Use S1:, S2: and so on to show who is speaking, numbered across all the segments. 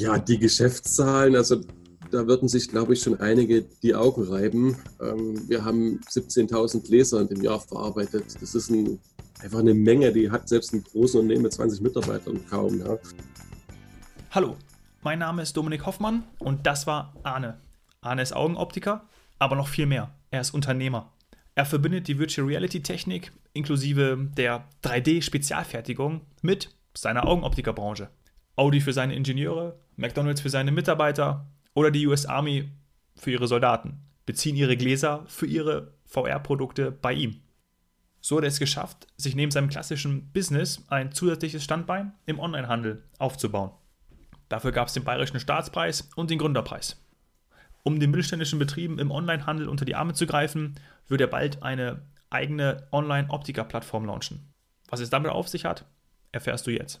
S1: Ja, die Geschäftszahlen, also da würden sich, glaube ich, schon einige die Augen reiben. Ähm, wir haben 17.000 Leser im Jahr verarbeitet. Das ist ein, einfach eine Menge, die hat selbst ein großes Unternehmen mit 20 Mitarbeitern kaum. Ja.
S2: Hallo, mein Name ist Dominik Hoffmann und das war Arne. Arne ist Augenoptiker, aber noch viel mehr. Er ist Unternehmer. Er verbindet die Virtual Reality Technik inklusive der 3D-Spezialfertigung mit seiner Augenoptikerbranche. Audi für seine Ingenieure, McDonald's für seine Mitarbeiter oder die US Army für ihre Soldaten beziehen ihre Gläser für ihre VR-Produkte bei ihm. So hat er es geschafft, sich neben seinem klassischen Business ein zusätzliches Standbein im Onlinehandel aufzubauen. Dafür gab es den Bayerischen Staatspreis und den Gründerpreis. Um den mittelständischen Betrieben im Onlinehandel unter die Arme zu greifen, wird er bald eine eigene Online-Optiker-Plattform launchen. Was es damit auf sich hat, erfährst du jetzt.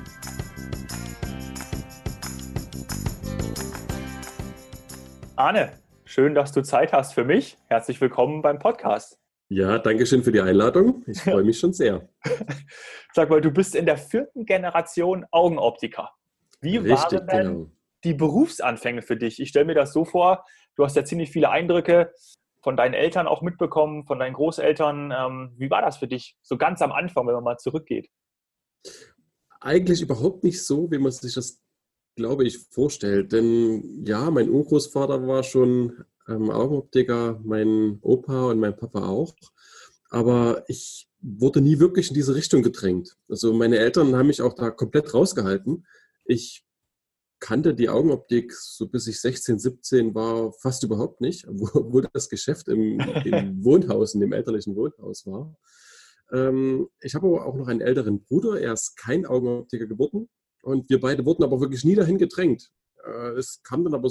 S2: Arne, schön, dass du Zeit hast für mich. Herzlich willkommen beim Podcast.
S1: Ja, danke schön für die Einladung. Ich freue mich schon sehr.
S2: Sag mal, du bist in der vierten Generation Augenoptiker. Wie Richtig, waren denn genau. die Berufsanfänge für dich? Ich stelle mir das so vor, du hast ja ziemlich viele Eindrücke von deinen Eltern auch mitbekommen, von deinen Großeltern. Ähm, wie war das für dich, so ganz am Anfang, wenn man mal zurückgeht?
S1: Eigentlich überhaupt nicht so, wie man sich das glaube ich, vorstellt. Denn ja, mein Urgroßvater war schon ähm, Augenoptiker, mein Opa und mein Papa auch. Aber ich wurde nie wirklich in diese Richtung gedrängt. Also meine Eltern haben mich auch da komplett rausgehalten. Ich kannte die Augenoptik so bis ich 16, 17 war fast überhaupt nicht, wo, das Geschäft im, im Wohnhaus, in dem elterlichen Wohnhaus war. Ähm, ich habe aber auch noch einen älteren Bruder, er ist kein Augenoptiker geworden, und wir beide wurden aber wirklich nie dahin gedrängt. Äh, es kam dann aber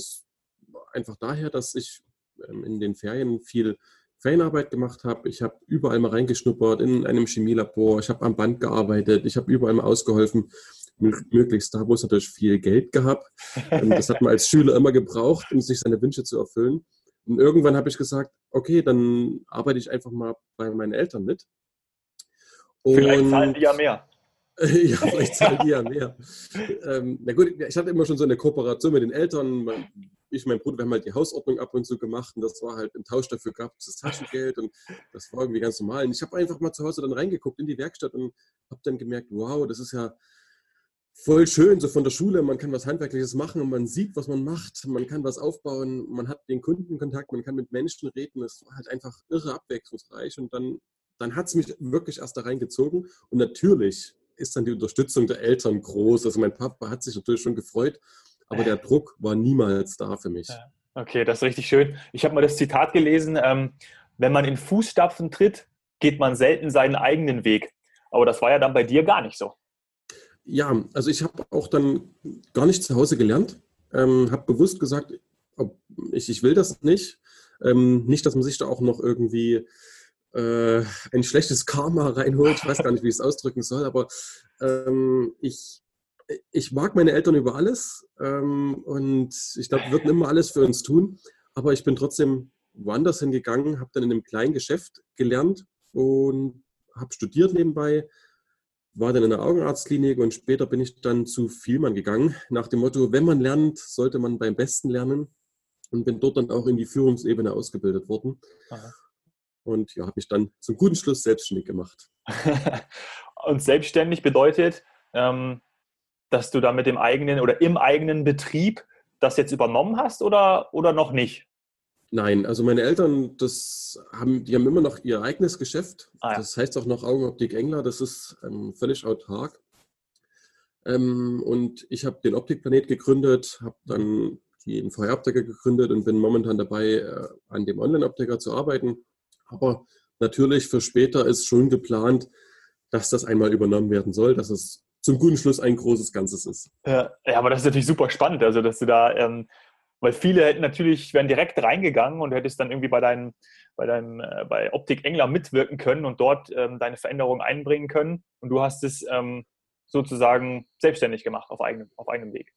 S1: einfach daher, dass ich ähm, in den Ferien viel Ferienarbeit gemacht habe. Ich habe überall mal reingeschnuppert in einem Chemielabor. Ich habe am Band gearbeitet. Ich habe überall mal ausgeholfen. Möglichst da, wo es natürlich viel Geld gab. Das hat man als Schüler immer gebraucht, um sich seine Wünsche zu erfüllen. Und irgendwann habe ich gesagt, okay, dann arbeite ich einfach mal bei meinen Eltern mit.
S2: Und Vielleicht zahlen die ja mehr.
S1: ja, vielleicht die ja mehr. Ähm, na gut, ich hatte immer schon so eine Kooperation mit den Eltern. Ich mein Bruder, wir haben halt die Hausordnung ab und zu gemacht und das war halt im Tausch dafür gab es das Taschengeld und das war irgendwie ganz normal. Und ich habe einfach mal zu Hause dann reingeguckt in die Werkstatt und habe dann gemerkt, wow, das ist ja voll schön, so von der Schule, man kann was Handwerkliches machen und man sieht, was man macht, man kann was aufbauen, man hat den Kundenkontakt, man kann mit Menschen reden, es war halt einfach irre abwechslungsreich. Und dann, dann hat es mich wirklich erst da reingezogen. Und natürlich ist dann die Unterstützung der Eltern groß. Also mein Papa hat sich natürlich schon gefreut, aber der Druck war niemals da für mich.
S2: Okay, das ist richtig schön. Ich habe mal das Zitat gelesen, ähm, wenn man in Fußstapfen tritt, geht man selten seinen eigenen Weg. Aber das war ja dann bei dir gar nicht so.
S1: Ja, also ich habe auch dann gar nicht zu Hause gelernt, ähm, habe bewusst gesagt, ich, ich will das nicht. Ähm, nicht, dass man sich da auch noch irgendwie äh, ein schlechtes Karma reinholt. Ich weiß gar nicht, wie ich es ausdrücken soll, aber ähm, ich, ich mag meine Eltern über alles ähm, und ich glaube, wir würden immer alles für uns tun, aber ich bin trotzdem woanders hingegangen, habe dann in einem kleinen Geschäft gelernt und habe studiert nebenbei, war dann in der Augenarztklinik und später bin ich dann zu Vielmann gegangen, nach dem Motto, wenn man lernt, sollte man beim Besten lernen und bin dort dann auch in die Führungsebene ausgebildet worden. Aha und ja, habe mich dann zum guten Schluss selbstständig gemacht.
S2: und selbstständig bedeutet, ähm, dass du da mit dem eigenen oder im eigenen Betrieb das jetzt übernommen hast oder, oder noch nicht?
S1: Nein, also meine Eltern, das haben, die haben immer noch ihr eigenes Geschäft. Ah, ja. Das heißt auch noch Augenoptik Engler, das ist ähm, völlig autark. Ähm, und ich habe den Optikplanet gegründet, habe dann den VR-Optiker gegründet und bin momentan dabei, äh, an dem Online-Optiker zu arbeiten. Aber natürlich für später ist schon geplant, dass das einmal übernommen werden soll, dass es zum guten Schluss ein großes Ganzes ist.
S2: Ja, aber das ist natürlich super spannend, also dass du da ähm, Weil viele hätten natürlich, wären direkt reingegangen und du hättest dann irgendwie bei deinem, bei deinem, äh, bei Optik Engler mitwirken können und dort ähm, deine Veränderungen einbringen können. Und du hast es ähm, sozusagen selbstständig gemacht auf eigenem, auf eigenem Weg.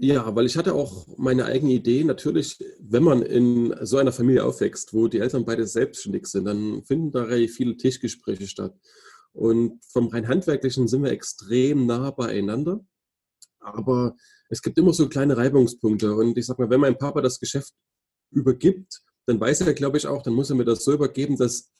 S1: Ja, weil ich hatte auch meine eigene Idee. Natürlich, wenn man in so einer Familie aufwächst, wo die Eltern beide selbstständig sind, dann finden da relativ viele Tischgespräche statt. Und vom rein handwerklichen sind wir extrem nah beieinander. Aber es gibt immer so kleine Reibungspunkte. Und ich sag mal, wenn mein Papa das Geschäft übergibt, dann weiß er, glaube ich, auch, dann muss er mir das so übergeben, dass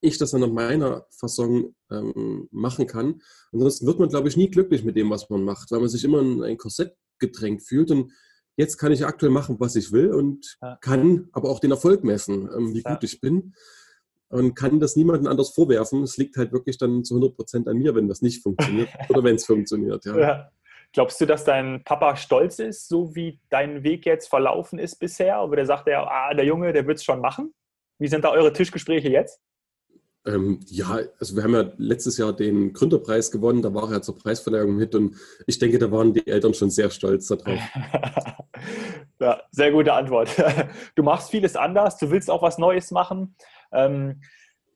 S1: ich das dann nach meiner Fassung ähm, machen kann. Ansonsten wird man, glaube ich, nie glücklich mit dem, was man macht, weil man sich immer in ein Korsett gedrängt fühlt. Und jetzt kann ich aktuell machen, was ich will und ja. kann aber auch den Erfolg messen, ähm, wie ja. gut ich bin. Und kann das niemandem anders vorwerfen. Es liegt halt wirklich dann zu 100 Prozent an mir, wenn das nicht funktioniert oder wenn es funktioniert. Ja. ja.
S2: Glaubst du, dass dein Papa stolz ist, so wie dein Weg jetzt verlaufen ist bisher? Oder sagt er, ah, der Junge, der wird es schon machen? Wie sind da eure Tischgespräche jetzt?
S1: Ähm, ja, also wir haben ja letztes Jahr den Gründerpreis gewonnen, da war er zur Preisverleihung mit und ich denke, da waren die Eltern schon sehr stolz darauf.
S2: ja, sehr gute Antwort. Du machst vieles anders, du willst auch was Neues machen. Ähm,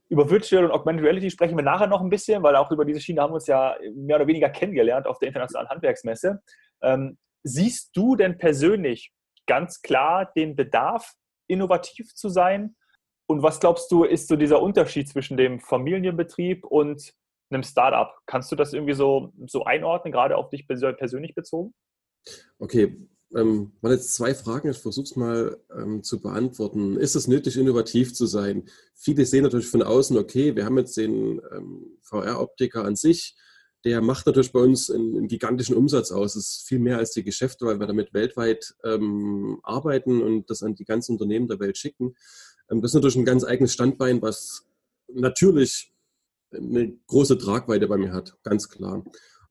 S2: über Virtual und Augmented Reality sprechen wir nachher noch ein bisschen, weil auch über diese Schiene haben wir uns ja mehr oder weniger kennengelernt auf der Internationalen Handwerksmesse. Ähm, siehst du denn persönlich ganz klar den Bedarf, innovativ zu sein? Und was glaubst du, ist so dieser Unterschied zwischen dem Familienbetrieb und einem Startup? Kannst du das irgendwie so, so einordnen, gerade auf dich persönlich bezogen?
S1: Okay, ähm, waren jetzt zwei Fragen. Ich versuche es mal ähm, zu beantworten. Ist es nötig, innovativ zu sein? Viele sehen natürlich von außen, okay, wir haben jetzt den ähm, VR-Optiker an sich. Der macht natürlich bei uns einen, einen, gigantischen Umsatz aus. Das ist viel mehr als die Geschäfte, weil wir damit weltweit ähm, arbeiten und das an die ganzen Unternehmen der Welt schicken. Ähm, das ist natürlich ein ganz eigenes Standbein, was natürlich eine große Tragweite bei mir hat, ganz klar.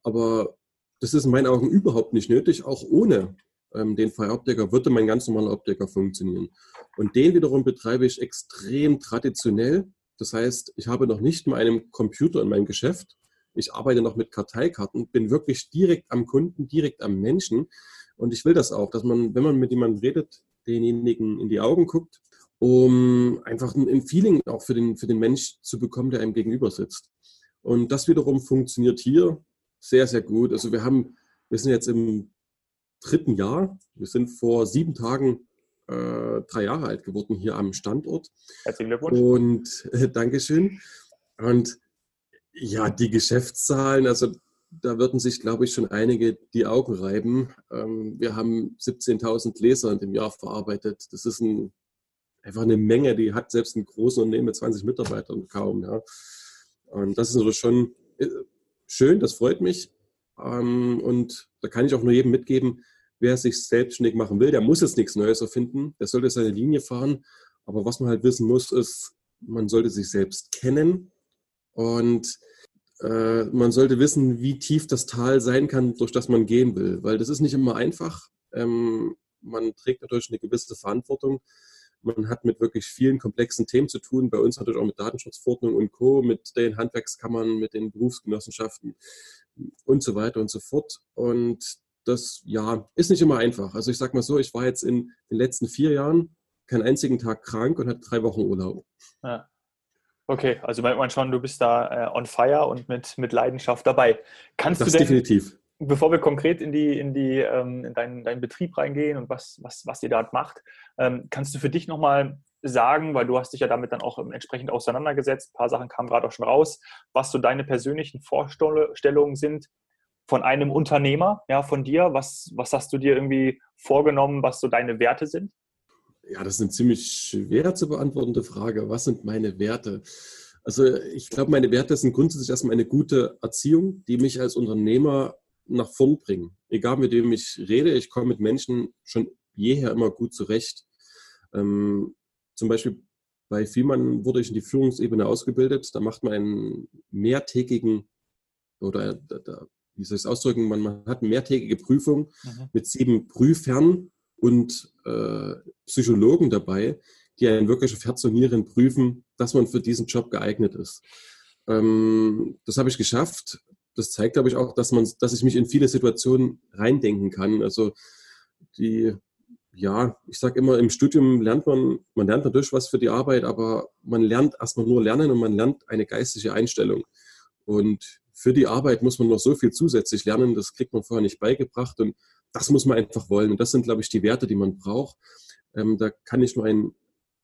S1: Aber das ist in meinen Augen überhaupt nicht nötig. Auch ohne ähm, den Fire-Optiker würde mein ganz normaler Optiker funktionieren. Und den wiederum betreibe ich extrem traditionell. Das heißt, ich habe noch nicht mal einen Computer in meinem Geschäft. Ich arbeite noch mit Karteikarten, bin wirklich direkt am Kunden, direkt am Menschen. Und ich will das auch, dass man, wenn man mit jemandem redet, denjenigen in die Augen guckt um einfach ein Feeling auch für den, für den Mensch zu bekommen, der einem gegenüber sitzt. Und das wiederum funktioniert hier sehr, sehr gut. Also wir haben, wir sind jetzt im dritten Jahr. Wir sind vor sieben Tagen äh, drei Jahre alt geworden hier am Standort.
S2: Herzlichen Glückwunsch.
S1: Und äh, Dankeschön. Und ja, die Geschäftszahlen, also da würden sich, glaube ich, schon einige die Augen reiben. Ähm, wir haben 17.000 Leser in dem Jahr verarbeitet. Das ist ein einfach eine Menge, die hat selbst ein großes Unternehmen mit 20 Mitarbeitern kaum. Ja. Und das ist natürlich schon äh, schön, das freut mich. Ähm, und da kann ich auch nur jedem mitgeben, wer sich selbstständig machen will, der muss jetzt nichts Neues erfinden, der sollte seine Linie fahren. Aber was man halt wissen muss, ist, man sollte sich selbst kennen und äh, man sollte wissen, wie tief das Tal sein kann, durch das man gehen will. Weil das ist nicht immer einfach. Ähm, man trägt natürlich eine gewisse Verantwortung. Man hat mit wirklich vielen komplexen Themen zu tun. Bei uns natürlich auch mit Datenschutzverordnung und Co., mit den Handwerkskammern, mit den Berufsgenossenschaften und so weiter und so fort. Und das, ja, ist nicht immer einfach. Also ich sage mal so, ich war jetzt in den letzten vier Jahren keinen einzigen Tag krank und hatte drei Wochen Urlaub.
S2: Ja. Okay, also merkt man schon, du bist da äh, on fire und mit, mit Leidenschaft dabei. Kannst das du denn,
S1: definitiv
S2: bevor wir konkret in, die, in, die, ähm, in deinen, deinen Betrieb reingehen und was, was, was ihr da macht, ähm, kannst du für dich nochmal sagen, weil du hast dich ja damit dann auch entsprechend auseinandergesetzt, ein paar Sachen kamen gerade auch schon raus, was so deine persönlichen Vorstellungen sind von einem Unternehmer, ja, von dir, was, was hast du dir irgendwie vorgenommen, was so deine Werte sind?
S1: Ja, das ist eine ziemlich schwer zu beantwortende Frage. Was sind meine Werte? Also ich glaube, meine Werte sind grundsätzlich erstmal eine gute Erziehung, die mich als Unternehmer nach vorn bringen. Egal mit wem ich rede, ich komme mit Menschen schon jeher immer gut zurecht. Ähm, zum Beispiel bei Vielmann wurde ich in die Führungsebene ausgebildet. Da macht man einen mehrtägigen, oder wie soll ich es ausdrücken, man, man, hat eine mehrtägige Prüfung mhm. mit sieben Prüfern und äh, Psychologen dabei, die einen wirklich auf Herz und Nieren prüfen, dass man für diesen Job geeignet ist. Ähm, das habe ich geschafft das zeigt, glaube ich, auch, dass man, dass ich mich in viele Situationen reindenken kann. Also die ja, ich sage immer, im Studium lernt man, man lernt natürlich was für die Arbeit, aber man lernt erstmal nur lernen und man lernt eine geistige Einstellung. Und für die Arbeit muss man noch so viel zusätzlich lernen, das kriegt man vorher nicht beigebracht und das muss man einfach wollen. Und das sind, glaube ich, die Werte, die man braucht. Ähm, da kann ich nur ein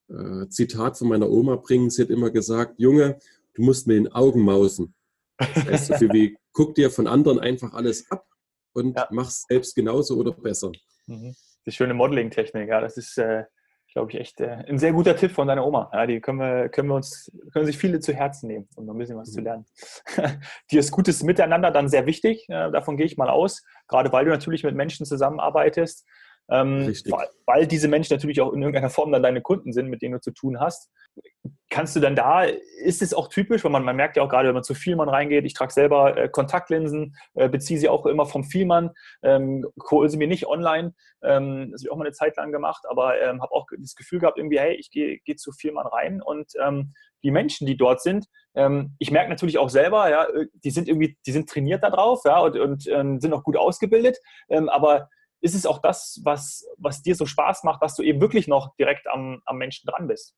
S1: äh, Zitat von meiner Oma bringen. Sie hat immer gesagt, Junge, du musst mit den Augen mausen. Das heißt so viel wie, guck dir von anderen einfach alles ab und ja. mach es selbst genauso oder besser.
S2: Mhm. Die schöne Modeling-Technik, ja, das ist, äh, glaube ich, echt äh, ein sehr guter Tipp von deiner Oma. Ja, die können wir, können wir uns, können sich viele zu Herzen nehmen, um noch ein bisschen was mhm. zu lernen. Dir ist gutes Miteinander dann sehr wichtig, äh, davon gehe ich mal aus, gerade weil du natürlich mit Menschen zusammenarbeitest. Ähm, weil, weil, diese Menschen natürlich auch in irgendeiner Form dann deine Kunden sind, mit denen du zu tun hast. Kannst du dann da, ist es auch typisch, weil man, man merkt ja auch gerade, wenn man zu Vielmann reingeht, ich trage selber äh, Kontaktlinsen, äh, beziehe sie auch immer vom Vielmann, ähm, hole sie mir nicht online, ähm, das habe ich auch mal eine Zeit lang gemacht, aber ähm, habe auch das Gefühl gehabt, irgendwie, hey, ich gehe geh zu Vielmann rein. Und ähm, die Menschen, die dort sind, ähm, ich merke natürlich auch selber, ja, äh, die sind irgendwie, die sind trainiert darauf, ja, und, und ähm, sind auch gut ausgebildet, ähm, aber ist es auch das, was, was dir so Spaß macht, dass du eben wirklich noch direkt am, am Menschen dran bist?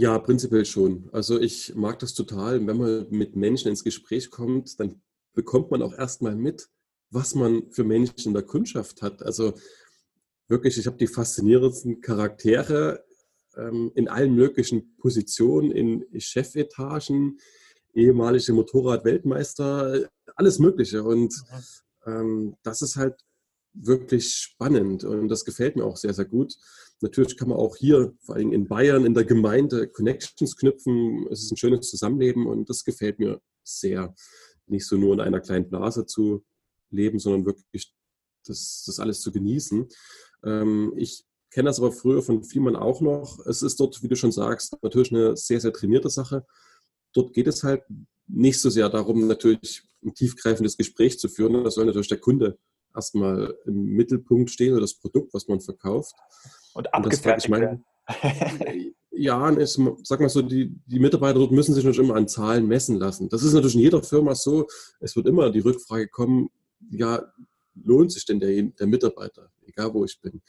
S1: Ja, prinzipiell schon. Also ich mag das total. Wenn man mit Menschen ins Gespräch kommt, dann bekommt man auch erstmal mit, was man für Menschen in der Kundschaft hat. Also wirklich, ich habe die faszinierendsten Charaktere ähm, in allen möglichen Positionen, in Chefetagen, ehemalige Motorrad-Weltmeister, alles Mögliche. Und mhm. ähm, das ist halt wirklich spannend und das gefällt mir auch sehr, sehr gut. Natürlich kann man auch hier, vor allem in Bayern, in der Gemeinde Connections knüpfen. Es ist ein schönes Zusammenleben und das gefällt mir sehr. Nicht so nur in einer kleinen Blase zu leben, sondern wirklich das, das alles zu genießen. Ähm, ich kenne das aber früher von Vielmann auch noch. Es ist dort, wie du schon sagst, natürlich eine sehr, sehr trainierte Sache. Dort geht es halt nicht so sehr darum, natürlich ein tiefgreifendes Gespräch zu führen. Das soll natürlich der Kunde erstmal im Mittelpunkt stehen oder das Produkt, was man verkauft.
S2: Und abgefertigt werden.
S1: ja, ist, sag mal so, die, die Mitarbeiter dort müssen sich natürlich immer an Zahlen messen lassen. Das ist natürlich in jeder Firma so. Es wird immer die Rückfrage kommen, ja, lohnt sich denn der, der Mitarbeiter, egal wo ich bin.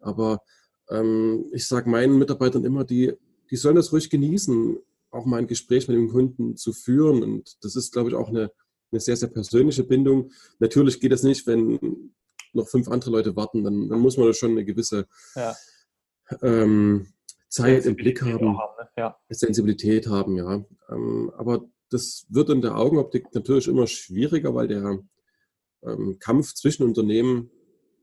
S1: Aber ähm, ich sage meinen Mitarbeitern immer, die, die sollen das ruhig genießen, auch mal ein Gespräch mit dem Kunden zu führen. Und das ist, glaube ich, auch eine eine sehr, sehr persönliche Bindung. Natürlich geht das nicht, wenn noch fünf andere Leute warten, dann, dann muss man da schon eine gewisse ja. ähm, Zeit im Blick haben, haben ne? ja. Sensibilität haben, ja. Ähm, aber das wird in der Augenoptik natürlich immer schwieriger, weil der ähm, Kampf zwischen Unternehmen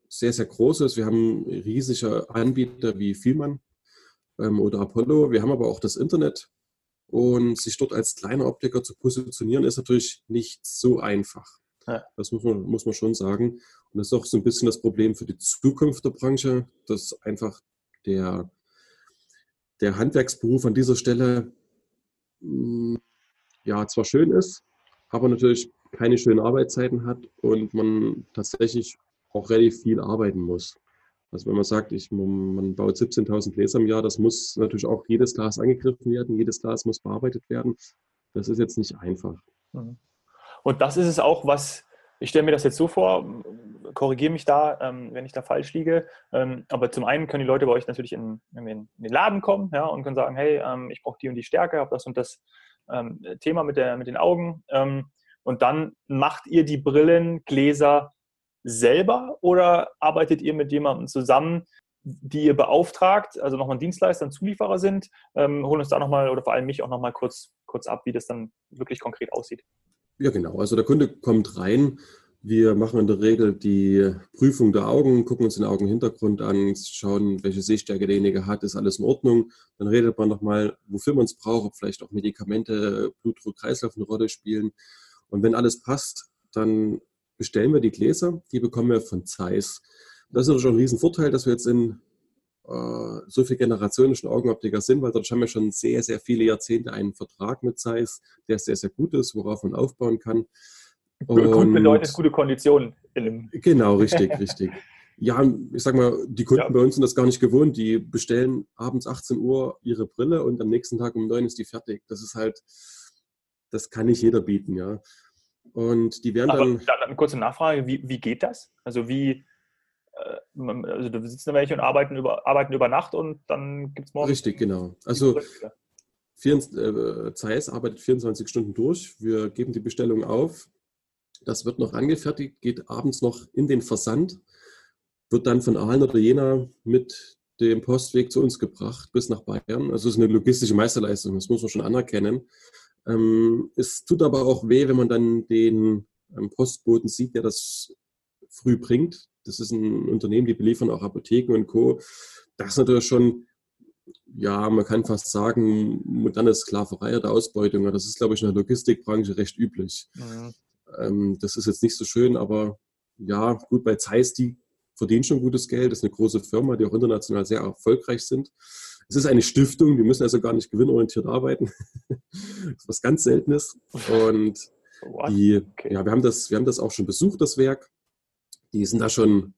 S1: sehr, sehr groß ist. Wir haben riesige Anbieter wie Vielmann ähm, oder Apollo. Wir haben aber auch das Internet, und sich dort als kleiner Optiker zu positionieren, ist natürlich nicht so einfach. Ja. Das muss man, muss man schon sagen. Und das ist auch so ein bisschen das Problem für die Zukunft der Branche, dass einfach der, der Handwerksberuf an dieser Stelle hm, ja zwar schön ist, aber natürlich keine schönen Arbeitszeiten hat und man tatsächlich auch relativ viel arbeiten muss. Also wenn man sagt, ich, man baut 17.000 Gläser im Jahr, das muss natürlich auch jedes Glas angegriffen werden, jedes Glas muss bearbeitet werden. Das ist jetzt nicht einfach. Mhm.
S2: Und das ist es auch, was, ich stelle mir das jetzt so vor, korrigiere mich da, ähm, wenn ich da falsch liege. Ähm, aber zum einen können die Leute bei euch natürlich in, in, den, Laden kommen ja, und können sagen, hey, ähm, ich brauche die und die Stärke, habe das und das Thema mit, der, mit den Augen. und dann macht ihr die Brillen, Gläser selber oder arbeitet ihr mit jemandem zusammen, die ihr beauftragt, also nochmal Dienstleister und Zulieferer sind? Ähm, holen uns da nochmal oder vor allem mich auch nochmal kurz, kurz ab, wie das dann wirklich konkret aussieht.
S1: Ja, genau. Also der Kunde kommt rein. Wir machen in der Regel die Prüfung der Augen, gucken uns den Augenhintergrund an, schauen, welche Sehstärke derjenige hat, ist alles in Ordnung. Dann redet man nochmal, wofür man es braucht, ob vielleicht auch Medikamente, Blutdruck, Kreislauf eine Rolle spielen. Und wenn alles passt, dann bestellen wir die Gläser, die bekommen wir von Zeiss. Das ist natürlich schon ein Riesenvorteil, dass wir jetzt in äh, so viele Generationen schon Augenoptiker sind, weil dort haben wir schon sehr, sehr viele Jahrzehnte einen Vertrag mit Zeiss, der sehr, sehr gut ist, worauf man aufbauen kann.
S2: Und gut bedeutet gute Konditionen.
S1: Genau, richtig, richtig. Ja, ich sag mal, die Kunden ja. bei uns sind das gar nicht gewohnt. Die bestellen abends 18 Uhr ihre Brille und am nächsten Tag um 9 ist die fertig. Das ist halt, das kann nicht jeder bieten, ja. Und die werden
S2: Aber dann. eine kurze Nachfrage: wie, wie geht das? Also, wie, äh, also da sitzen welche und arbeiten über, arbeiten über Nacht und dann gibt es morgen.
S1: Richtig, genau. Also äh, Zeiss arbeitet 24 Stunden durch. Wir geben die Bestellung auf. Das wird noch angefertigt, geht abends noch in den Versand, wird dann von Aalen oder Jena mit dem Postweg zu uns gebracht bis nach Bayern. Also es ist eine logistische Meisterleistung, das muss man schon anerkennen. Ähm, es tut aber auch weh, wenn man dann den ähm, Postboten sieht, der das früh bringt. Das ist ein Unternehmen, die beliefern auch Apotheken und Co. Das ist natürlich schon, ja, man kann fast sagen, moderne Sklaverei oder Ausbeutung. Das ist, glaube ich, in der Logistikbranche recht üblich. Mhm. Ähm, das ist jetzt nicht so schön, aber ja, gut, bei Zeiss, die verdienen schon gutes Geld. Das ist eine große Firma, die auch international sehr erfolgreich sind. Es ist eine Stiftung, die müssen also gar nicht gewinnorientiert arbeiten. das ist was ganz Seltenes. Und die, okay. ja, wir haben, das, wir haben das auch schon besucht, das Werk. Die sind da schon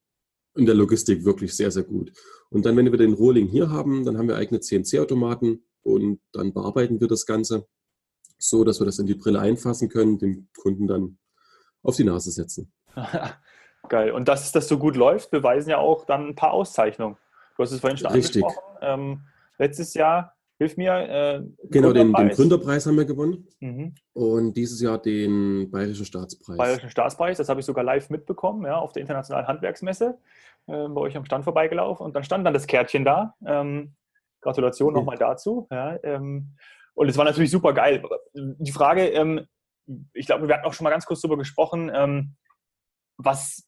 S1: in der Logistik wirklich sehr, sehr gut. Und dann, wenn wir den Rohling hier haben, dann haben wir eigene CNC-Automaten und dann bearbeiten wir das Ganze so, dass wir das in die Brille einfassen können, dem Kunden dann auf die Nase setzen.
S2: Geil. Und dass das so gut läuft, beweisen ja auch dann ein paar Auszeichnungen. Du hast es vorhin schon
S1: Richtig.
S2: angesprochen. Ähm, letztes Jahr, hilf mir.
S1: Äh, genau, den, den, Gründerpreis haben wir gewonnen. Mhm. Und dieses Jahr den Bayerischen Staatspreis.
S2: Bayerischen Staatspreis, das habe ich sogar live mitbekommen, ja, auf der Internationalen Handwerksmesse, äh, bei euch am Stand vorbeigelaufen. Und dann stand dann das Kärtchen da. Ähm, Gratulation nochmal dazu. Ja, ähm, und es war natürlich super geil. Die Frage, ähm, ich glaube, wir hatten auch schon mal ganz kurz darüber gesprochen, ähm, was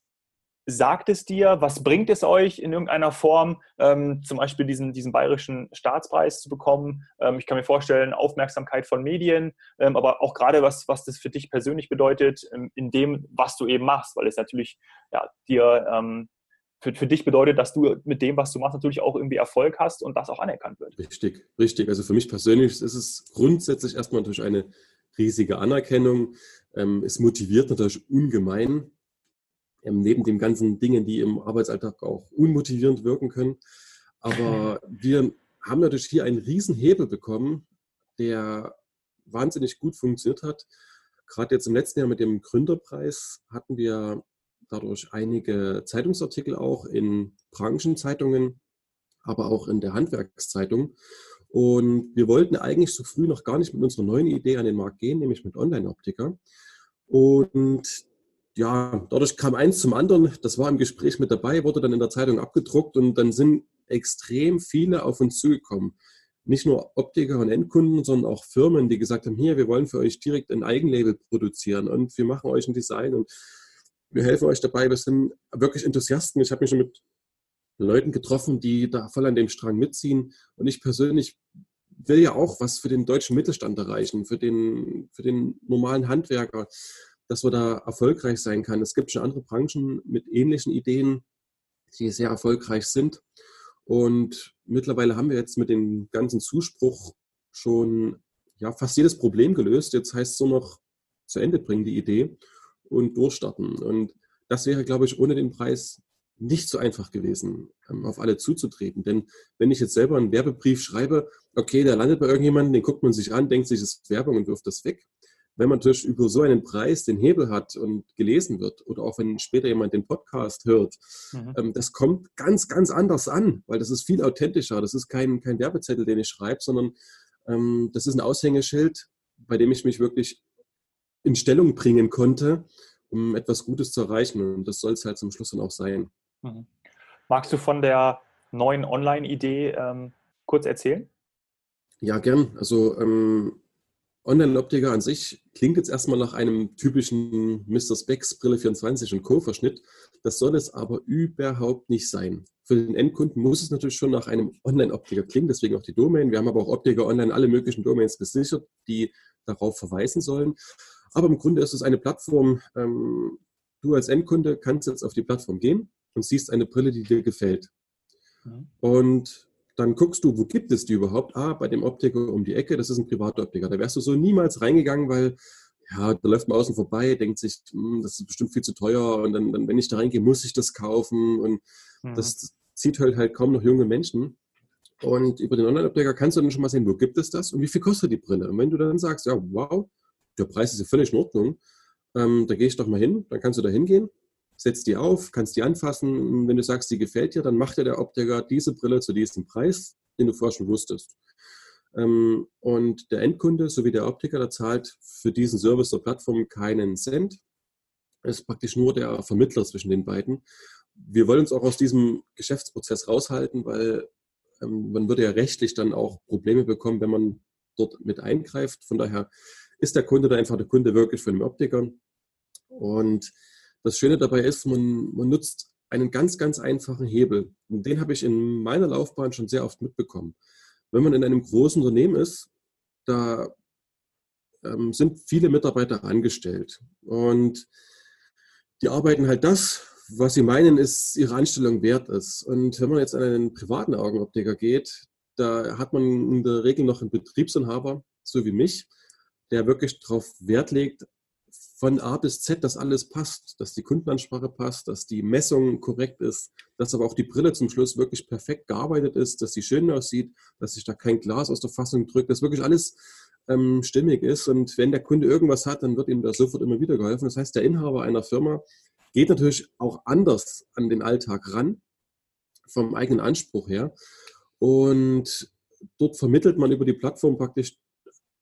S2: sagt es dir, was bringt es euch in irgendeiner Form, ähm, zum Beispiel diesen, diesen bayerischen Staatspreis zu bekommen? Ähm, ich kann mir vorstellen, Aufmerksamkeit von Medien, ähm, aber auch gerade was, was das für dich persönlich bedeutet, ähm, in dem, was du eben machst, weil es natürlich ja, dir ähm, für, für dich bedeutet, dass du mit dem, was du machst, natürlich auch irgendwie Erfolg hast und das auch anerkannt wird.
S1: Richtig, richtig. Also für mich persönlich ist es grundsätzlich erstmal natürlich eine riesige Anerkennung. Ähm, es motiviert natürlich ungemein, ähm, neben den ganzen Dingen, die im Arbeitsalltag auch unmotivierend wirken können. Aber wir haben natürlich hier einen riesen Hebel bekommen, der wahnsinnig gut funktioniert hat. Gerade jetzt im letzten Jahr mit dem Gründerpreis hatten wir dadurch einige Zeitungsartikel auch in Branchenzeitungen, aber auch in der Handwerkszeitung. Und wir wollten eigentlich so früh noch gar nicht mit unserer neuen Idee an den Markt gehen, nämlich mit Online-Optiker. Und ja, dadurch kam eins zum anderen. Das war im Gespräch mit dabei, wurde dann in der Zeitung abgedruckt und dann sind extrem viele auf uns zugekommen. Nicht nur Optiker und Endkunden, sondern auch Firmen, die gesagt haben, hier, wir wollen für euch direkt ein Eigenlabel produzieren und wir machen euch ein Design und wir helfen euch dabei. Wir sind wirklich Enthusiasten. Ich habe mich schon mit Leuten getroffen, die da voll an dem Strang mitziehen. Und ich persönlich will ja auch was für den deutschen Mittelstand erreichen, für den, für den normalen Handwerker dass man da erfolgreich sein kann. Es gibt schon andere Branchen mit ähnlichen Ideen, die sehr erfolgreich sind. Und mittlerweile haben wir jetzt mit dem ganzen Zuspruch schon ja, fast jedes Problem gelöst. Jetzt heißt es nur noch zu Ende bringen, die Idee und durchstarten. Und das wäre, glaube ich, ohne den Preis nicht so einfach gewesen, ähm, auf alle zuzutreten. Denn wenn ich jetzt selber einen Werbebrief schreibe, okay, der landet bei irgendjemandem, den guckt man sich an, denkt sich, es ist Werbung und wirft das weg wenn man natürlich über so einen Preis den Hebel hat und gelesen wird oder auch wenn später jemand den Podcast hört, mhm. ähm, das kommt ganz, ganz anders an, weil das ist viel authentischer. Das ist kein, kein Werbezettel, den ich schreibe, sondern ähm, das ist ein Aushängeschild, bei dem ich mich wirklich in Stellung bringen konnte, um etwas Gutes zu erreichen. Und das soll es halt zum Schluss dann auch sein.
S2: Mhm. Magst du von der neuen Online-Idee ähm, kurz erzählen?
S1: Ja, gern. Also ähm, Online-Optiker an sich klingt jetzt erstmal nach einem typischen Mr. Specs Brille 24 und Co. Verschnitt. Das soll es aber überhaupt nicht sein. Für den Endkunden muss es natürlich schon nach einem Online-Optiker klingen, deswegen auch die Domain. Wir haben aber auch Optiker Online alle möglichen Domains gesichert, die darauf verweisen sollen. Aber im Grunde ist es eine Plattform. Ähm, du als Endkunde kannst jetzt auf die Plattform gehen und siehst eine Brille, die dir gefällt. Mhm. Und dann guckst du, wo gibt es die überhaupt? Ah, bei dem Optiker um die Ecke, das ist ein Privatoptiker. Da wärst du so niemals reingegangen, weil ja, da läuft man außen vorbei, denkt sich, hm, das ist bestimmt viel zu teuer und dann, dann wenn ich da reingehe, muss ich das kaufen und mhm. das zieht halt halt kaum noch junge Menschen. Und über den Online-Optiker kannst du dann schon mal sehen, wo gibt es das und wie viel kostet die Brille. Und wenn du dann sagst, ja, wow, der Preis ist ja völlig in Ordnung, ähm, da gehe ich doch mal hin, dann kannst du da hingehen setzt die auf, kannst die anfassen. Und wenn du sagst, die gefällt dir, dann macht dir der Optiker diese Brille zu diesem Preis, den du vorher schon wusstest. Ähm, und der Endkunde sowie der Optiker, der zahlt für diesen Service der Plattform keinen Cent. Es ist praktisch nur der Vermittler zwischen den beiden. Wir wollen uns auch aus diesem Geschäftsprozess raushalten, weil ähm, man würde ja rechtlich dann auch Probleme bekommen, wenn man dort mit eingreift. Von daher ist der Kunde da einfach der Kunde wirklich von dem Optiker. Und das Schöne dabei ist, man, man nutzt einen ganz, ganz einfachen Hebel. Und den habe ich in meiner Laufbahn schon sehr oft mitbekommen. Wenn man in einem großen Unternehmen ist, da ähm, sind viele Mitarbeiter angestellt. Und die arbeiten halt das, was sie meinen, ist ihre Anstellung wert ist. Und wenn man jetzt an einen privaten Augenoptiker geht, da hat man in der Regel noch einen Betriebsinhaber, so wie mich, der wirklich darauf Wert legt, von A bis Z, dass alles passt, dass die Kundenansprache passt, dass die Messung korrekt ist, dass aber auch die Brille zum Schluss wirklich perfekt gearbeitet ist, dass sie schön aussieht, dass sich da kein Glas aus der Fassung drückt, dass wirklich alles ähm, stimmig ist. Und wenn der Kunde irgendwas hat, dann wird ihm da sofort immer wieder geholfen. Das heißt, der Inhaber einer Firma geht natürlich auch anders an den Alltag ran, vom eigenen Anspruch her. Und dort vermittelt man über die Plattform praktisch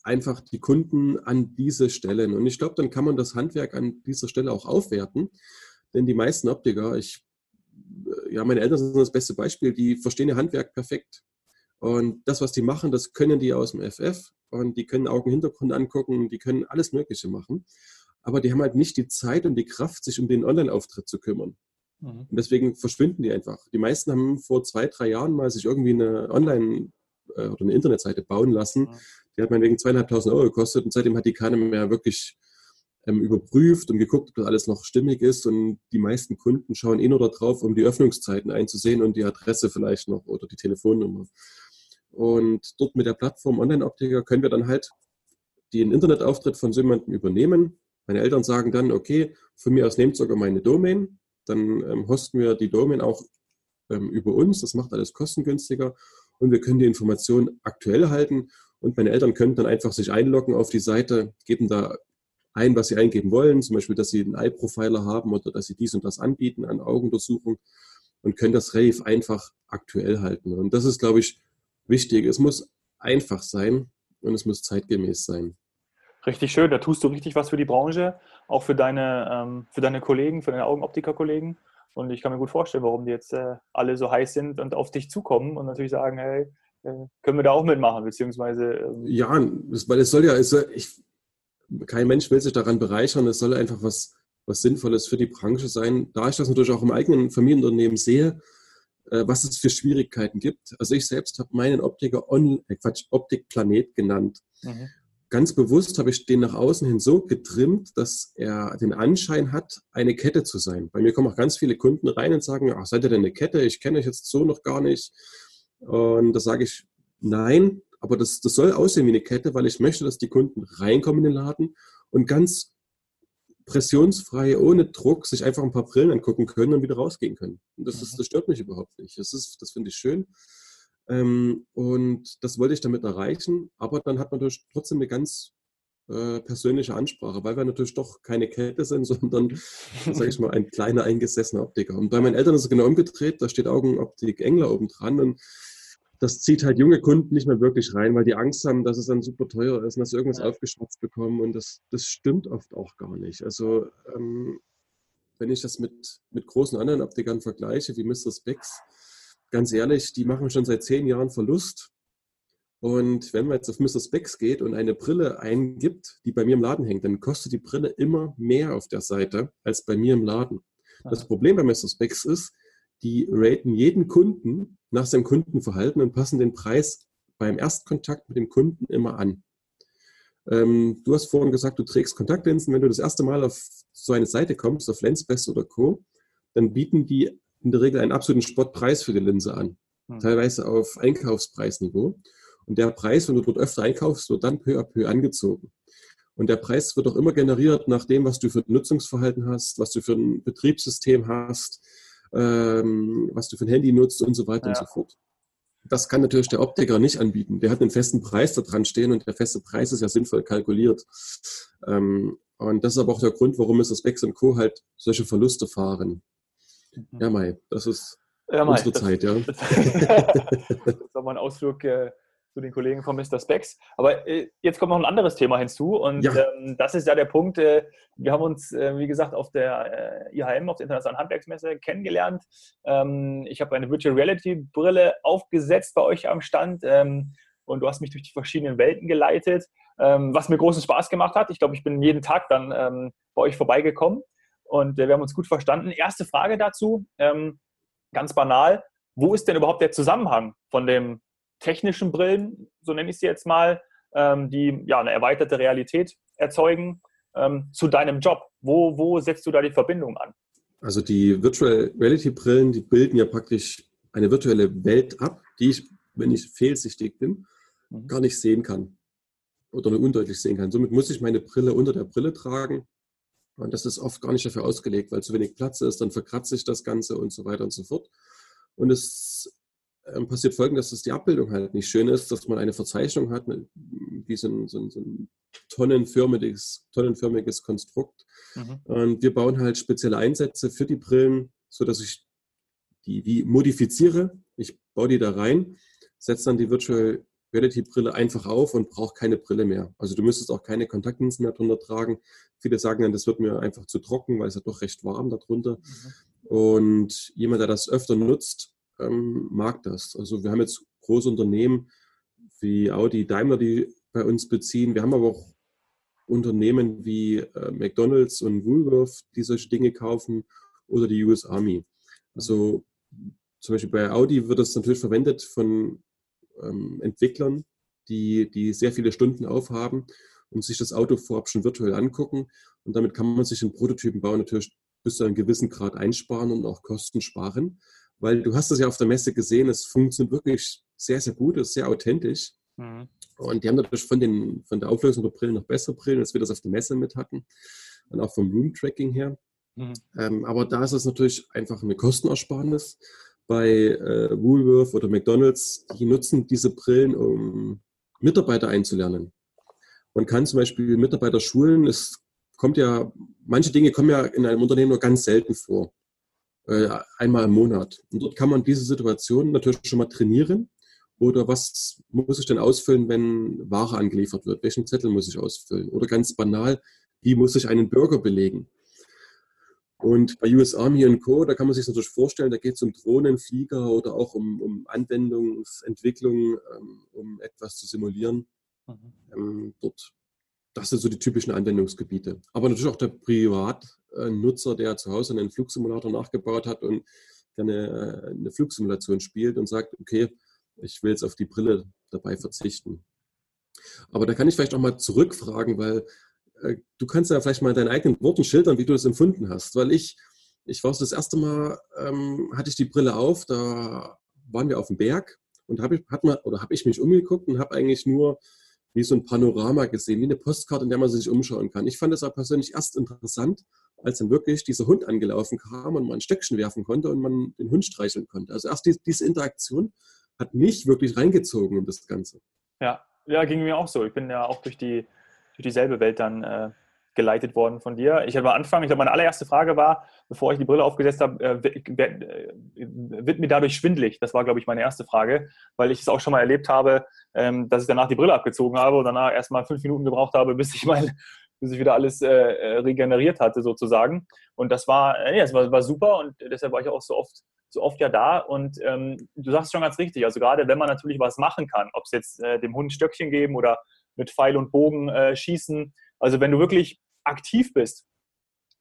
S1: einfach die Kunden an diese Stellen. Und ich glaube, dann kann man das Handwerk an dieser Stelle auch aufwerten. Denn die meisten Optiker, ich, ja, meine Eltern sind das beste Beispiel, die verstehen ihr Handwerk perfekt. Und das, was die machen, das können die aus dem FF und die können Augenhintergrund angucken, die können alles Mögliche machen. Aber die haben halt nicht die Zeit und die Kraft, sich um den Online-Auftritt zu kümmern. Mhm. Und deswegen verschwinden die einfach. Die meisten haben vor zwei, drei Jahren mal sich irgendwie eine Online- äh, oder eine Internetseite bauen lassen. Mhm. Die hat meinetwegen zweieinhalbtausend Euro gekostet und seitdem hat die keiner mehr wirklich ähm, überprüft und geguckt, ob das alles noch stimmig ist. Und die meisten Kunden schauen eh nur darauf, um die Öffnungszeiten einzusehen und die Adresse vielleicht noch oder die Telefonnummer. Und dort mit der Plattform Online-Optiker können wir dann halt den Internetauftritt von so jemandem übernehmen. Meine Eltern sagen dann, okay, von mir aus nehmt sogar meine Domain. Dann ähm, hosten wir die Domain auch ähm, über uns. Das macht alles kostengünstiger und wir können die Informationen aktuell halten und meine Eltern können dann einfach sich einloggen auf die Seite, geben da ein, was sie eingeben wollen, zum Beispiel, dass sie einen Eye-Profiler haben oder dass sie dies und das anbieten an Augenuntersuchung und können das relativ einfach aktuell halten. Und das ist, glaube ich, wichtig. Es muss einfach sein und es muss zeitgemäß sein.
S2: Richtig schön, da tust du richtig was für die Branche, auch für deine, ähm, für deine Kollegen, für deine Augenoptiker-Kollegen. Und ich kann mir gut vorstellen, warum die jetzt äh, alle so heiß sind und auf dich zukommen und natürlich sagen, hey, äh, können wir da auch mitmachen, beziehungsweise.
S1: Ähm ja, weil es soll ja, es soll, ich, kein Mensch will sich daran bereichern, es soll einfach was, was Sinnvolles für die Branche sein. Da ich das natürlich auch im eigenen Familienunternehmen sehe, äh, was es für Schwierigkeiten gibt. Also ich selbst habe meinen Optiker On, äh Quatsch, Optikplanet genannt. Mhm ganz bewusst habe ich den nach außen hin so getrimmt, dass er den Anschein hat, eine Kette zu sein. Bei mir kommen auch ganz viele Kunden rein und sagen, ach, seid ihr denn eine Kette? Ich kenne euch jetzt so noch gar nicht. Und da sage ich, nein, aber das, das soll aussehen wie eine Kette, weil ich möchte, dass die Kunden reinkommen in den Laden und ganz pressionsfrei, ohne Druck, sich einfach ein paar Brillen angucken können und wieder rausgehen können. Und das, ist, mhm. das stört mich überhaupt nicht. Das, ist, das finde ich schön. Ähm, und das wollte ich damit erreichen. Aber dann hat man natürlich trotzdem eine ganz äh, persönliche Ansprache, weil wir natürlich doch keine Kette sind, sondern, sage ich mal, ein kleiner eingesessener Optiker. Und bei meinen Eltern ist es genau umgedreht. Da steht Augenoptik Engler oben dran. Und das zieht halt junge Kunden nicht mehr wirklich rein, weil die Angst haben, dass es dann super teuer ist und dass sie irgendwas ja. aufgeschwatzt bekommen. Und das, das stimmt oft auch gar nicht. Also, ähm, wenn ich das mit, mit großen anderen Optikern vergleiche, wie Mr. Specs, ganz ehrlich, die machen schon seit zehn Jahren Verlust. Und wenn man jetzt auf Mr. Specs geht und eine Brille eingibt, die bei mir im Laden hängt, dann kostet die Brille immer mehr auf der Seite als bei mir im Laden. Das Problem bei Mr. Specs ist, die raten jeden Kunden nach seinem Kundenverhalten und passen den Preis beim Erstkontakt mit dem Kunden immer an. Ähm, du hast vorhin gesagt, du trägst Kontaktlinsen. Wenn du das erste Mal auf so eine Seite kommst, auf Lensbest oder Co., dann bieten die in der Regel einen absoluten Spottpreis für die Linse an. Mhm. Teilweise auf Einkaufspreisniveau. Und der Preis, wenn du dort öfter einkaufst, wird dann peu à peu angezogen. Und der Preis wird auch immer generiert nach dem, was du für ein Nutzungsverhalten hast, was du für ein Betriebssystem hast, ähm, was du für ein Handy nutzt und so weiter ja. und so fort. Das kann natürlich der Optiker nicht anbieten. Der hat einen festen Preis da dran stehen und der feste Preis ist ja sinnvoll kalkuliert. Ähm, Und das ist aber auch der Grund, warum es das Bex und Co. halt solche Verluste fahren. Mhm. Ja, Mai, das ist ja, Mai, unsere das, Zeit, ja. Das,
S2: das ist aber ein Ausflug äh, zu den Kollegen von Mr. Specs. Aber äh, jetzt kommt noch ein anderes Thema hinzu und ja. ähm, das ist ja der Punkt, äh, wir haben uns, äh, wie gesagt, auf der äh, IHM, auf der Internationalen Handwerksmesse kennengelernt. Ähm, ich habe eine Virtual Reality Brille aufgesetzt bei euch am Stand ähm, und du hast mich durch die verschiedenen Welten geleitet, ähm, was mir großen Spaß gemacht hat. Ich glaube, ich bin jeden Tag dann ähm, bei euch vorbeigekommen und äh, wir haben uns gut verstanden. Erste Frage dazu, ähm, ganz banal, wo ist denn überhaupt der Zusammenhang von dem technischen Brillen, so nenne ich sie jetzt mal, ähm, die ja eine erweiterte Realität erzeugen, ähm, zu deinem Job? Wo, wo setzt du da die Verbindung an?
S1: Also die Virtual Reality Brillen, die bilden ja praktisch eine virtuelle Welt ab, die ich, wenn ich fehlsichtig bin, mhm. gar nicht sehen kann oder nur undeutlich sehen kann. Somit muss ich meine Brille unter der Brille tragen. Und das ist oft gar nicht dafür ausgelegt, weil zu wenig Platz ist, dann verkratze ich das Ganze und so weiter und so fort. Und es ähm, passiert folgendes, dass die Abbildung halt nicht schön ist, dass man eine Verzeichnung hat, ne, wie so ein, so ein, so ein tonnenförmiges, tonnenförmiges Konstrukt. Mhm. Und wir bauen halt spezielle Einsätze für die Brillen, sodass ich die wie modifiziere. Ich baue die da rein, setze dann die Virtual Reality Brille einfach auf und brauche keine Brille mehr. Also du müsstest auch keine Kontaktlinsen mehr drunter tragen. Viele sagen dann, das wird mir einfach zu trocken, weil es ja doch recht warm darunter. Mhm. Und jemand, der das öfter nutzt, ähm, mag das. Also wir haben jetzt große Unternehmen wie Audi, Daimler, die bei uns beziehen. Wir haben aber auch Unternehmen wie äh, McDonald's und Woolworth, die solche Dinge kaufen oder die US Army. Also zum Beispiel bei Audi wird das natürlich verwendet von ähm, Entwicklern, die, die sehr viele Stunden aufhaben und sich das Auto vorab schon virtuell angucken. Und damit kann man sich einen Prototypenbau natürlich bis zu einem gewissen Grad einsparen und auch Kosten sparen weil du hast das ja auf der Messe gesehen, es funktioniert wirklich sehr, sehr gut, es ist sehr authentisch. Mhm. Und die haben natürlich von, den, von der Auflösung der Brillen noch bessere Brillen, als wir das auf der Messe mit hatten. Und auch vom Room-Tracking her. Mhm. Ähm, aber da ist es natürlich einfach eine Kostenersparnis. Bei äh, Woolworth oder McDonalds, die nutzen diese Brillen, um Mitarbeiter einzulernen. Man kann zum Beispiel Mitarbeiter schulen. Es kommt ja, manche Dinge kommen ja in einem Unternehmen nur ganz selten vor. Äh, einmal im Monat. Und dort kann man diese Situation natürlich schon mal trainieren. Oder was muss ich denn ausfüllen, wenn Ware angeliefert wird? Welchen Zettel muss ich ausfüllen? Oder ganz banal, wie muss ich einen Burger belegen? Und bei US Army und Co., da kann man sich natürlich vorstellen, da geht es um Drohnen, Flieger oder auch um, um Anwendungsentwicklung, ähm, um etwas zu simulieren. Mhm. Ähm, dort, das sind so die typischen Anwendungsgebiete. Aber natürlich auch der Privat, Nutzer, der zu Hause einen Flugsimulator nachgebaut hat und gerne äh, eine Flugsimulation spielt und sagt, okay, ich will jetzt auf die Brille dabei verzichten. Aber da kann ich vielleicht auch mal zurückfragen, weil du kannst ja vielleicht mal in deinen eigenen Worten schildern, wie du das empfunden hast. Weil ich, ich war das erste Mal, ähm, hatte ich die Brille auf, da waren wir auf dem Berg und habe ich, hat ich mich umgeguckt und habe eigentlich nur wie so ein Panorama gesehen, wie eine Postkarte, in der man sich umschauen kann. Ich fand das aber persönlich erst interessant, als dann wirklich dieser Hund angelaufen kam und man ein Stöckchen werfen konnte und man den Hund streicheln konnte. Also erst die, diese Interaktion hat mich wirklich reingezogen in das Ganze.
S2: Ja, ja, ging mir auch so. Ich bin ja auch durch, die, durch dieselbe Welt dann äh, geleitet worden von dir. Ich hatte am Anfang, ich glaube, meine allererste Frage war, bevor ich die Brille aufgesetzt habe, äh, äh, wird mir dadurch schwindlig? Das war, glaube ich, meine erste Frage, weil ich es auch schon mal erlebt habe, ähm, dass ich danach die Brille abgezogen habe und danach erst mal fünf Minuten gebraucht habe, bis ich mein, bis wieder alles äh, äh, regeneriert hatte sozusagen. Und das war, äh, ja, das war, war super und deshalb war ich auch so oft, so oft ja da. Und ähm, du sagst schon ganz richtig, also gerade wenn man natürlich was machen kann, ob es jetzt äh, dem Hund Stöckchen geben oder mit Pfeil und Bogen äh, schießen, also wenn du wirklich aktiv bist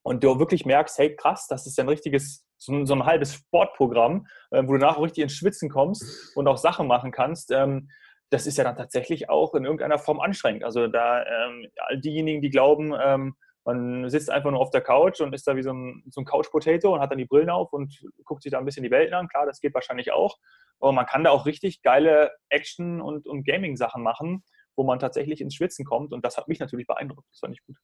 S2: und du wirklich merkst, hey krass, das ist ja ein richtiges, so ein, so ein halbes Sportprogramm, äh, wo du nachher richtig ins Schwitzen kommst und auch Sachen machen kannst, ähm, das ist ja dann tatsächlich auch in irgendeiner Form anstrengend. Also da ähm, all diejenigen, die glauben, ähm, man sitzt einfach nur auf der Couch und ist da wie so ein, so ein Couch-Potato und hat dann die Brillen auf und guckt sich da ein bisschen die Welt an. Klar, das geht wahrscheinlich auch. Aber man kann da auch richtig geile Action- und, und Gaming-Sachen machen, wo man tatsächlich ins Schwitzen kommt. Und das hat mich natürlich beeindruckt. Das fand ich gut.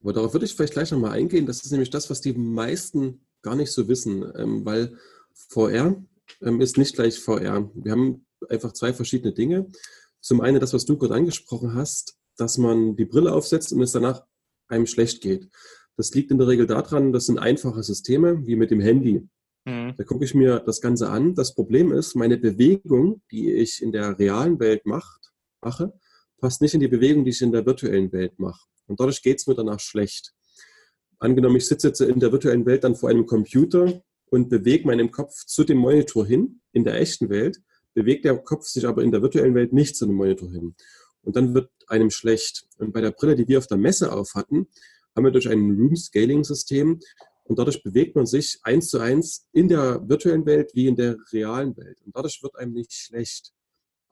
S1: Aber darauf würde ich vielleicht gleich nochmal eingehen. Das ist nämlich das, was die meisten gar nicht so wissen, ähm, weil VR ähm, ist nicht gleich VR. Wir haben einfach zwei verschiedene Dinge. Zum einen das, was du gerade angesprochen hast, dass man die Brille aufsetzt und es danach einem schlecht geht. Das liegt in der Regel daran, das sind einfache Systeme, wie mit dem Handy. Mhm. Da gucke ich mir das Ganze an. Das Problem ist, meine Bewegung, die ich in der realen Welt macht, mache, passt nicht in die Bewegung, die ich in der virtuellen Welt mache. Und dadurch geht es mir danach schlecht. Angenommen, ich sitze jetzt in der virtuellen Welt dann vor einem Computer und bewege meinen Kopf zu dem Monitor hin, in der echten Welt, bewegt der Kopf sich aber in der virtuellen Welt nicht zu dem Monitor hin. Und dann wird einem schlecht. Und bei der Brille, die wir auf der Messe auf hatten, haben wir durch ein Room-Scaling-System und dadurch bewegt man sich eins zu eins in der virtuellen Welt wie in der realen Welt. Und dadurch wird einem nicht schlecht.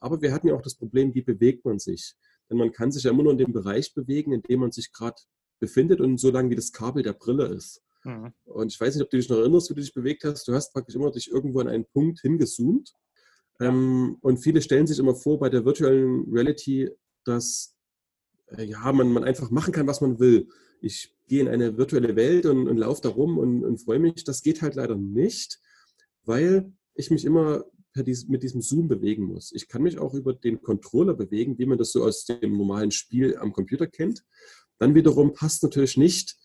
S1: Aber wir hatten ja auch das Problem, wie bewegt man sich? Denn man kann sich ja immer nur in dem Bereich bewegen, in dem man sich gerade befindet und so lange wie das Kabel der Brille ist. Mhm. Und ich weiß nicht, ob du dich noch erinnerst, wie du dich bewegt hast. Du hast praktisch immer dich irgendwo an einen Punkt hingezoomt. Ähm, und viele stellen sich immer vor bei der virtuellen Reality, dass äh, ja, man, man einfach machen kann, was man will. Ich gehe in eine virtuelle Welt und, und laufe da rum und, und freue mich. Das geht halt leider nicht, weil ich mich immer dies, mit diesem Zoom bewegen muss. Ich kann mich auch über den Controller bewegen, wie man das so aus dem normalen Spiel am Computer kennt. Dann wiederum passt natürlich nicht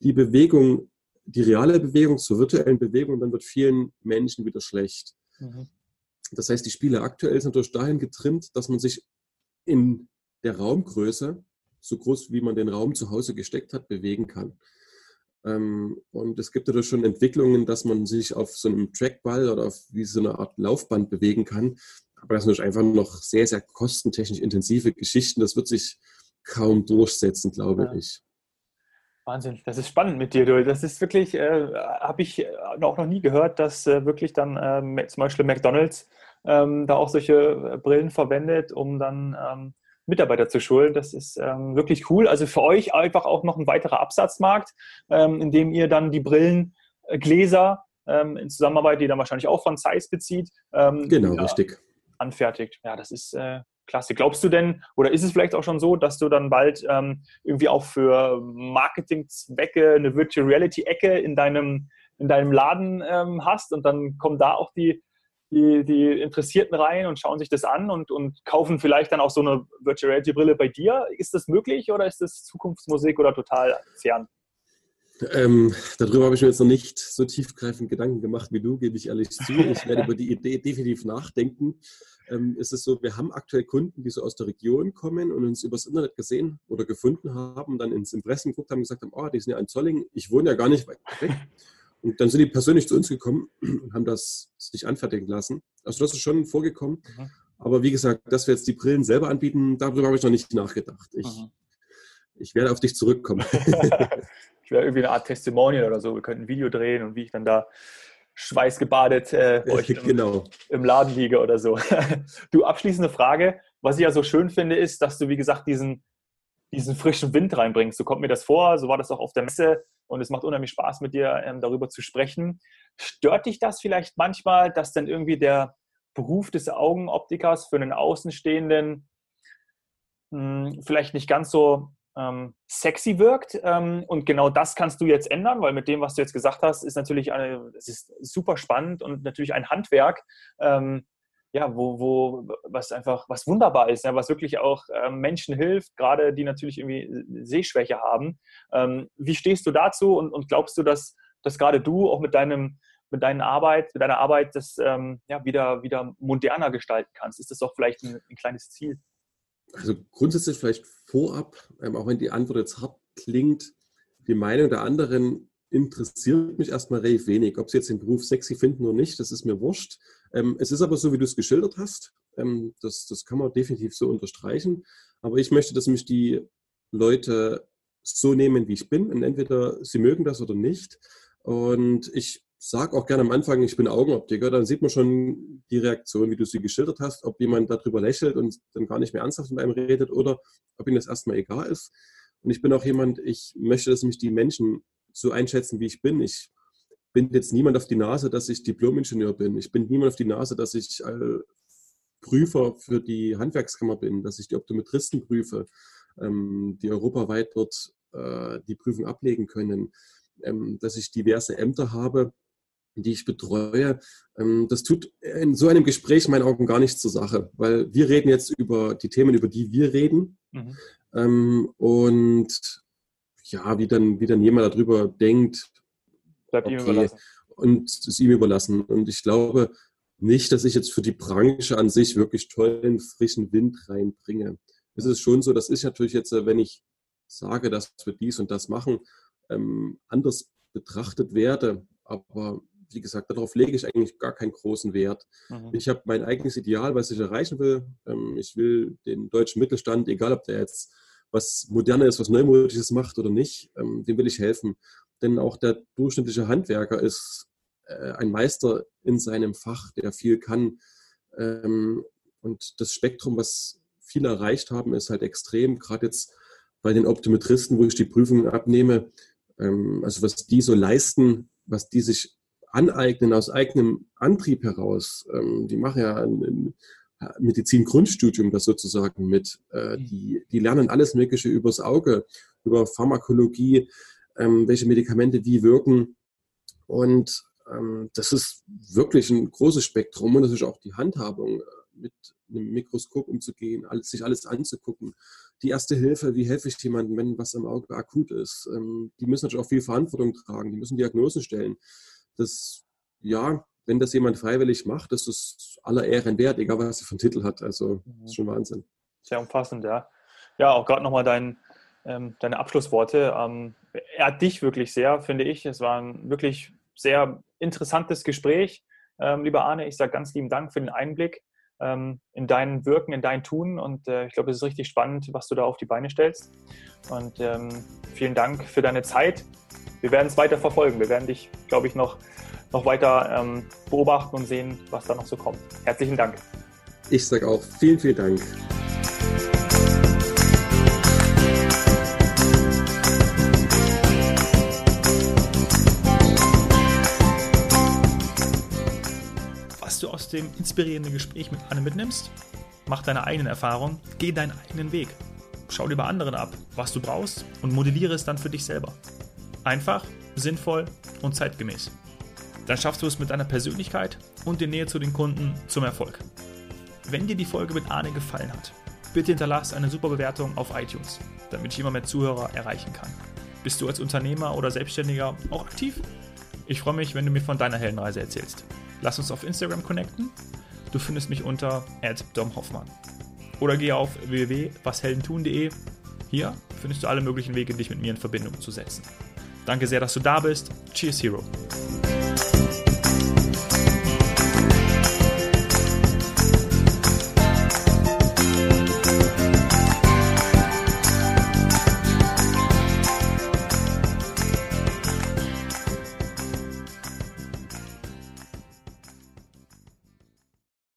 S1: die Bewegung, die reale Bewegung zur virtuellen Bewegung, dann wird vielen Menschen wieder schlecht. Mhm. Das heißt, die Spiele aktuell sind durch dahin getrimmt, dass man sich in der Raumgröße, so groß wie man den Raum zu Hause gesteckt hat, bewegen kann. Ähm, und es gibt dadurch schon Entwicklungen, dass man sich auf so einem Trackball oder auf wie so eine Art Laufband bewegen kann. Aber das sind einfach noch sehr, sehr kostentechnisch intensive Geschichten. Das wird sich kaum durchsetzen, glaube ja. ich.
S2: Wahnsinn, das ist spannend mit dir. Du. Das ist wirklich, äh, habe ich auch noch nie gehört, dass äh, wirklich dann äh, zum Beispiel McDonalds ähm, da auch solche Brillen verwendet, um dann ähm, Mitarbeiter zu schulen. Das ist ähm, wirklich cool. Also für euch einfach auch noch ein weiterer Absatzmarkt, ähm, in dem ihr dann die Brillengläser ähm, in Zusammenarbeit, die dann wahrscheinlich auch von Zeiss bezieht.
S1: Ähm, genau, richtig.
S2: Anfertigt. Ja, das ist äh, klasse. Glaubst du denn, oder ist es vielleicht auch schon so, dass du dann bald ähm, irgendwie auch für Marketingzwecke eine Virtual Reality-Ecke in deinem, in deinem Laden ähm, hast und dann kommen da auch die die, die Interessierten rein und schauen sich das an und, und kaufen vielleicht dann auch so eine Virtual Reality Brille bei dir. Ist das möglich oder ist das Zukunftsmusik oder total fern?
S1: Ähm, darüber habe ich mir jetzt noch nicht so tiefgreifend Gedanken gemacht wie du, gebe ich ehrlich zu. Ich werde über die Idee definitiv nachdenken. Ähm, ist es so, wir haben aktuell Kunden, die so aus der Region kommen und uns übers Internet gesehen oder gefunden haben, dann ins Impressum geguckt haben und gesagt haben, oh, die sind ja in Zolling, ich wohne ja gar nicht weit weg. Und dann sind die persönlich zu uns gekommen und haben das sich anfertigen lassen. Also das ist schon vorgekommen. Mhm. Aber wie gesagt, dass wir jetzt die Brillen selber anbieten, darüber habe ich noch nicht nachgedacht. Ich, mhm. ich werde auf dich zurückkommen.
S2: ich werde irgendwie eine Art Testimonial oder so. Wir könnten ein Video drehen und wie ich dann da schweißgebadet äh, bei euch im, genau. im Laden liege oder so. du, abschließende Frage. Was ich ja so schön finde, ist, dass du, wie gesagt, diesen, diesen frischen Wind reinbringst. So kommt mir das vor, so war das auch auf der Messe und es macht unheimlich Spaß mit dir ähm, darüber zu sprechen. Stört dich das vielleicht manchmal, dass dann irgendwie der Beruf des Augenoptikers für einen Außenstehenden mh, hm, vielleicht nicht ganz so ähm, sexy wirkt. Ähm, und genau das kannst du jetzt ändern, weil mit dem, was du jetzt gesagt hast, ist natürlich eine, es ist super spannend und natürlich ein Handwerk, ähm, ja, wo, wo, was einfach, was wunderbar ist, ja, was wirklich auch ähm, Menschen hilft, gerade die natürlich irgendwie Sehschwäche haben. Ähm, wie stehst du dazu und, und glaubst du, dass, dass gerade du auch mit deinem mit deiner Arbeit, mit deiner Arbeit das ähm, ja, wieder, wieder moderner gestalten kannst? Ist das doch vielleicht ein, ein kleines Ziel?
S1: Also grundsätzlich vielleicht vorab, ähm, auch wenn die Antwort jetzt hart klingt, die Meinung der anderen interessiert mich erstmal relativ wenig. Ob sie jetzt den Beruf sexy finden oder nicht, das ist mir wurscht. Ähm, es ist aber so, wie du es geschildert hast. Ähm, das, das kann man definitiv so unterstreichen. Aber ich möchte, dass mich die Leute so nehmen, wie ich bin. Und entweder sie mögen das oder nicht. Und ich sage auch gerne am Anfang, ich bin Augenoptiker. Dann sieht man schon die Reaktion, wie du sie geschildert hast, ob jemand darüber lächelt und dann gar nicht mehr ernsthaft mit einem redet oder ob ihm das erstmal egal ist. Und ich bin auch jemand, ich möchte, dass mich die Menschen so einschätzen, wie ich bin. Ich bin jetzt niemand auf die Nase, dass ich Diplom-Ingenieur bin. Ich bin niemand auf die Nase, dass ich äh, Prüfer für die Handwerkskammer bin, dass ich die Optometristen prüfe, ähm, die europaweit dort äh, die Prüfung ablegen können, ähm, dass ich diverse Ämter habe, die ich betreue. Ähm, das tut in so einem Gespräch in meinen Augen gar nichts zur Sache, weil wir reden jetzt über die Themen, über die wir reden. Mhm. Ähm, und ja, wie dann, wie dann jemand darüber denkt.
S2: Bleibt okay, ihm überlassen.
S1: Und es ihm überlassen. Und ich glaube nicht, dass ich jetzt für die Branche an sich wirklich tollen, frischen Wind reinbringe. Es ist schon so, das ist natürlich jetzt, äh, wenn ich sage, dass wir dies und das machen, ähm, anders betrachtet werde. Aber wie gesagt, darauf lege ich eigentlich gar keinen großen Wert. Mhm. Ich habe mein eigenes Ideal, was ich erreichen will. Ähm, ich will den deutschen Mittelstand, egal ob der jetzt was Modernes, was Neumodisches macht oder nicht, ähm, dem will ich helfen. Denn auch der durchschnittliche Handwerker ist äh, ein Meister in seinem Fach, der viel kann. Ähm, und das Spektrum, was viele erreicht haben, ist halt extrem. Gerade jetzt bei den Optometristen, wo ich die Prüfungen abnehme, also was die so leisten, was die sich aneignen aus eigenem Antrieb heraus. Ähm, die machen ja ein, ein Medizin-Grundstudium das sozusagen mit. Äh, mhm. die, die lernen alles Mögliche übers Auge, über Pharmakologie, ähm, welche Medikamente wie wirken. Und ähm, das ist wirklich ein großes Spektrum und das ist auch die Handhabung, äh, mit einem Mikroskop umzugehen, alles, sich alles anzugucken. Die erste Hilfe, wie helfe ich jemandem, wenn was am Auge akut ist? Ähm, die müssen natürlich auch viel Verantwortung tragen, die müssen Diagnosen stellen das, ja, wenn das jemand freiwillig macht, das ist aller Ehren wert, egal was er für einen Titel hat. Also, das ist schon Wahnsinn.
S2: Sehr umfassend, ja. Ja, auch gerade nochmal dein, ähm, deine Abschlussworte. Ähm, er hat dich wirklich sehr, finde ich. Es war ein wirklich sehr interessantes Gespräch. Ähm, lieber Arne, ich sage ganz lieben Dank für den Einblick ähm, in dein Wirken, in dein Tun. Und äh, ich glaube, es ist richtig spannend, was du da auf die Beine stellst. Und ähm, vielen Dank für deine Zeit wir werden es weiter verfolgen. Wir werden dich, glaube ich, noch, noch weiter ähm, beobachten und sehen, was da noch so kommt. Herzlichen Dank.
S1: Ich sage auch vielen, vielen Dank.
S2: Was du aus dem inspirierenden Gespräch mit Anne mitnimmst, mach deine eigenen Erfahrungen, geh deinen eigenen Weg. Schau dir bei anderen ab, was du brauchst und modelliere es dann für dich selber. Einfach, sinnvoll und zeitgemäß. Dann schaffst du es mit deiner Persönlichkeit und der Nähe zu den Kunden zum Erfolg. Wenn dir die Folge mit Arne gefallen hat, bitte hinterlass eine super Bewertung auf iTunes, damit ich immer mehr Zuhörer erreichen kann. Bist du als Unternehmer oder Selbstständiger auch aktiv? Ich freue mich, wenn du mir von deiner Heldenreise erzählst. Lass uns auf Instagram connecten. Du findest mich unter @domhoffmann. Oder geh auf www.washeldentun.de. Hier findest du alle möglichen Wege, dich mit mir in Verbindung zu setzen. Danke sehr, dass du da bist. Cheers, Hero.